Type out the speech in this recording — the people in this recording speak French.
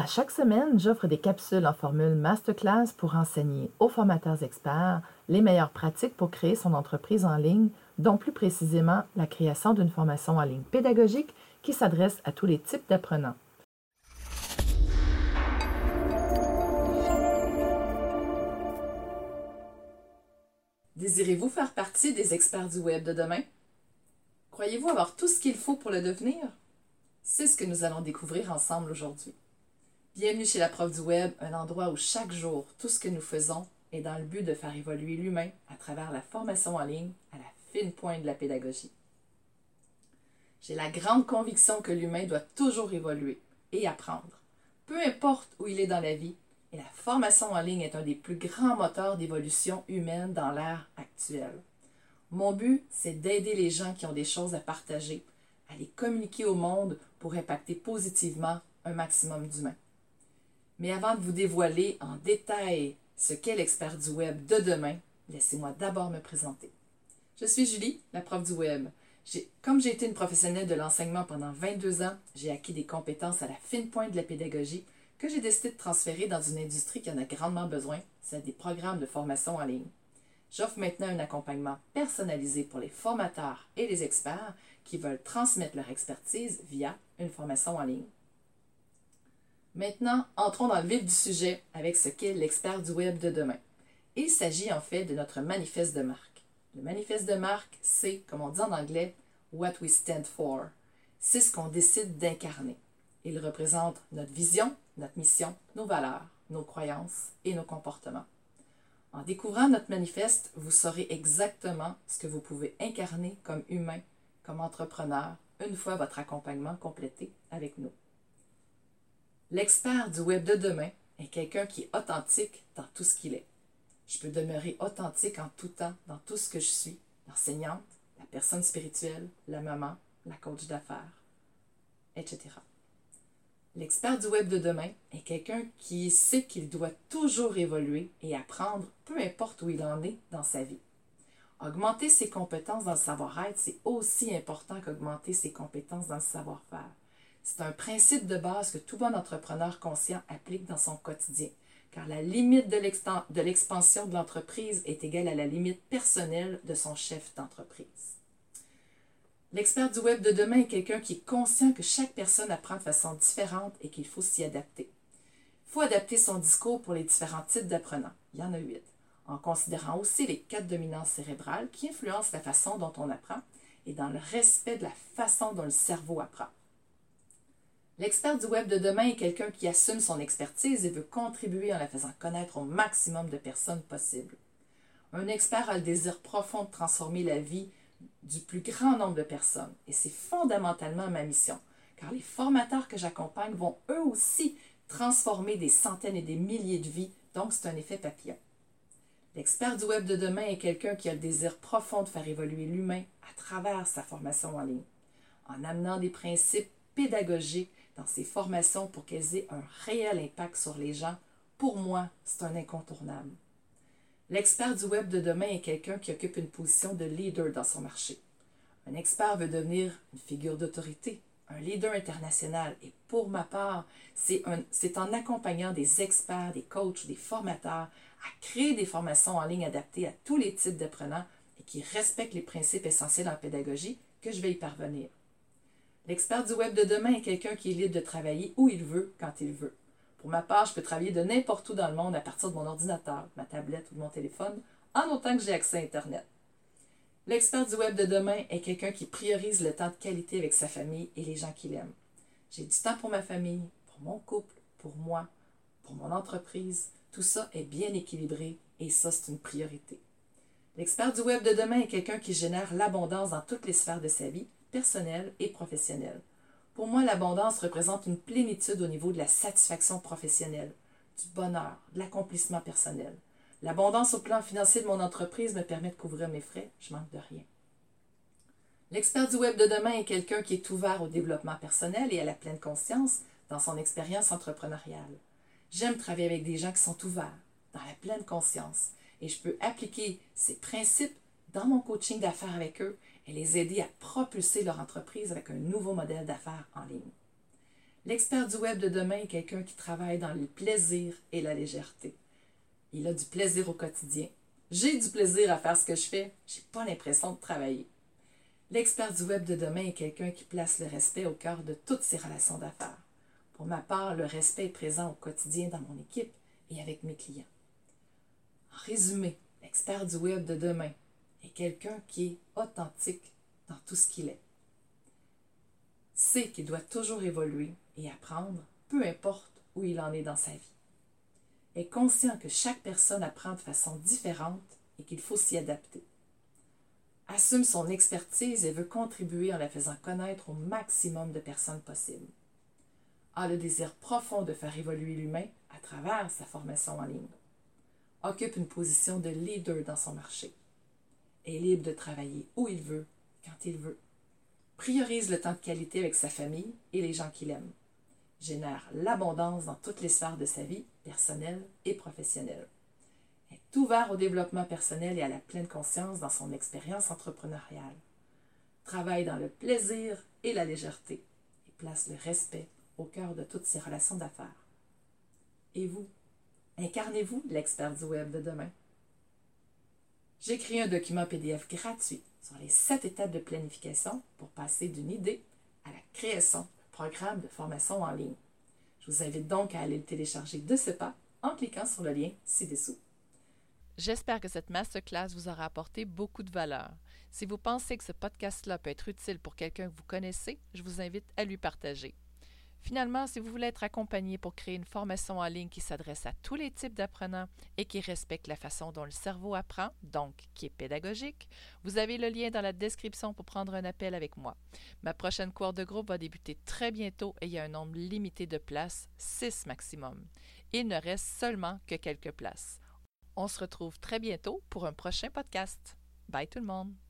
À chaque semaine, j'offre des capsules en formule masterclass pour enseigner aux formateurs experts les meilleures pratiques pour créer son entreprise en ligne, dont plus précisément la création d'une formation en ligne pédagogique qui s'adresse à tous les types d'apprenants. Désirez-vous faire partie des experts du web de demain? Croyez-vous avoir tout ce qu'il faut pour le devenir? C'est ce que nous allons découvrir ensemble aujourd'hui. Bienvenue chez la prof du web, un endroit où chaque jour, tout ce que nous faisons est dans le but de faire évoluer l'humain à travers la formation en ligne à la fine pointe de la pédagogie. J'ai la grande conviction que l'humain doit toujours évoluer et apprendre, peu importe où il est dans la vie, et la formation en ligne est un des plus grands moteurs d'évolution humaine dans l'ère actuelle. Mon but, c'est d'aider les gens qui ont des choses à partager, à les communiquer au monde pour impacter positivement un maximum d'humains. Mais avant de vous dévoiler en détail ce qu'est l'expert du web de demain, laissez-moi d'abord me présenter. Je suis Julie, la prof du web. Comme j'ai été une professionnelle de l'enseignement pendant 22 ans, j'ai acquis des compétences à la fine pointe de la pédagogie que j'ai décidé de transférer dans une industrie qui en a grandement besoin, celle des programmes de formation en ligne. J'offre maintenant un accompagnement personnalisé pour les formateurs et les experts qui veulent transmettre leur expertise via une formation en ligne. Maintenant, entrons dans le vif du sujet avec ce qu'est l'expert du web de demain. Il s'agit en fait de notre manifeste de marque. Le manifeste de marque, c'est, comme on dit en anglais, what we stand for. C'est ce qu'on décide d'incarner. Il représente notre vision, notre mission, nos valeurs, nos croyances et nos comportements. En découvrant notre manifeste, vous saurez exactement ce que vous pouvez incarner comme humain, comme entrepreneur, une fois votre accompagnement complété avec nous. L'expert du web de demain est quelqu'un qui est authentique dans tout ce qu'il est. Je peux demeurer authentique en tout temps dans tout ce que je suis, l'enseignante, la personne spirituelle, la maman, la coach d'affaires, etc. L'expert du web de demain est quelqu'un qui sait qu'il doit toujours évoluer et apprendre, peu importe où il en est dans sa vie. Augmenter ses compétences dans le savoir-être, c'est aussi important qu'augmenter ses compétences dans le savoir-faire. C'est un principe de base que tout bon entrepreneur conscient applique dans son quotidien, car la limite de l'expansion de l'entreprise est égale à la limite personnelle de son chef d'entreprise. L'expert du web de demain est quelqu'un qui est conscient que chaque personne apprend de façon différente et qu'il faut s'y adapter. Il faut adapter son discours pour les différents types d'apprenants. Il y en a huit. En considérant aussi les quatre dominances cérébrales qui influencent la façon dont on apprend et dans le respect de la façon dont le cerveau apprend. L'expert du web de demain est quelqu'un qui assume son expertise et veut contribuer en la faisant connaître au maximum de personnes possible. Un expert a le désir profond de transformer la vie du plus grand nombre de personnes et c'est fondamentalement ma mission, car les formateurs que j'accompagne vont eux aussi transformer des centaines et des milliers de vies, donc c'est un effet papillon. L'expert du web de demain est quelqu'un qui a le désir profond de faire évoluer l'humain à travers sa formation en ligne, en amenant des principes pédagogiques dans ces formations pour qu'elles aient un réel impact sur les gens, pour moi, c'est un incontournable. L'expert du web de demain est quelqu'un qui occupe une position de leader dans son marché. Un expert veut devenir une figure d'autorité, un leader international. Et pour ma part, c'est en accompagnant des experts, des coachs, des formateurs à créer des formations en ligne adaptées à tous les types d'apprenants et qui respectent les principes essentiels en pédagogie que je vais y parvenir. L'expert du web de demain est quelqu'un qui est libre de travailler où il veut, quand il veut. Pour ma part, je peux travailler de n'importe où dans le monde à partir de mon ordinateur, ma tablette ou mon téléphone, en autant que j'ai accès à Internet. L'expert du web de demain est quelqu'un qui priorise le temps de qualité avec sa famille et les gens qu'il aime. J'ai du temps pour ma famille, pour mon couple, pour moi, pour mon entreprise. Tout ça est bien équilibré et ça, c'est une priorité. L'expert du web de demain est quelqu'un qui génère l'abondance dans toutes les sphères de sa vie personnelle et professionnelle. Pour moi, l'abondance représente une plénitude au niveau de la satisfaction professionnelle, du bonheur, de l'accomplissement personnel. L'abondance au plan financier de mon entreprise me permet de couvrir mes frais, je manque de rien. L'expert du web de demain est quelqu'un qui est ouvert au développement personnel et à la pleine conscience dans son expérience entrepreneuriale. J'aime travailler avec des gens qui sont ouverts, dans la pleine conscience, et je peux appliquer ces principes dans mon coaching d'affaires avec eux et les aider à propulser leur entreprise avec un nouveau modèle d'affaires en ligne. L'expert du web de demain est quelqu'un qui travaille dans le plaisir et la légèreté. Il a du plaisir au quotidien. J'ai du plaisir à faire ce que je fais. J'ai pas l'impression de travailler. L'expert du web de demain est quelqu'un qui place le respect au cœur de toutes ses relations d'affaires. Pour ma part, le respect est présent au quotidien dans mon équipe et avec mes clients. En résumé, l'expert du web de demain est quelqu'un qui est authentique dans tout ce qu'il est. Sait qu'il doit toujours évoluer et apprendre, peu importe où il en est dans sa vie. Est conscient que chaque personne apprend de façon différente et qu'il faut s'y adapter. Assume son expertise et veut contribuer en la faisant connaître au maximum de personnes possibles. A le désir profond de faire évoluer l'humain à travers sa formation en ligne. Occupe une position de leader dans son marché. Est libre de travailler où il veut, quand il veut. Priorise le temps de qualité avec sa famille et les gens qu'il aime génère l'abondance dans toutes les sphères de sa vie, personnelle et professionnelle. Est ouvert au développement personnel et à la pleine conscience dans son expérience entrepreneuriale. Travaille dans le plaisir et la légèreté et place le respect au cœur de toutes ses relations d'affaires. Et vous, incarnez-vous l'expert du web de demain? J'ai créé un document PDF gratuit sur les sept étapes de planification pour passer d'une idée à la création programme de formation en ligne. Je vous invite donc à aller le télécharger de ce pas en cliquant sur le lien ci-dessous. J'espère que cette masterclass vous aura apporté beaucoup de valeur. Si vous pensez que ce podcast-là peut être utile pour quelqu'un que vous connaissez, je vous invite à lui partager. Finalement, si vous voulez être accompagné pour créer une formation en ligne qui s'adresse à tous les types d'apprenants et qui respecte la façon dont le cerveau apprend, donc qui est pédagogique, vous avez le lien dans la description pour prendre un appel avec moi. Ma prochaine cour de groupe va débuter très bientôt et il y a un nombre limité de places, 6 maximum. Il ne reste seulement que quelques places. On se retrouve très bientôt pour un prochain podcast. Bye tout le monde!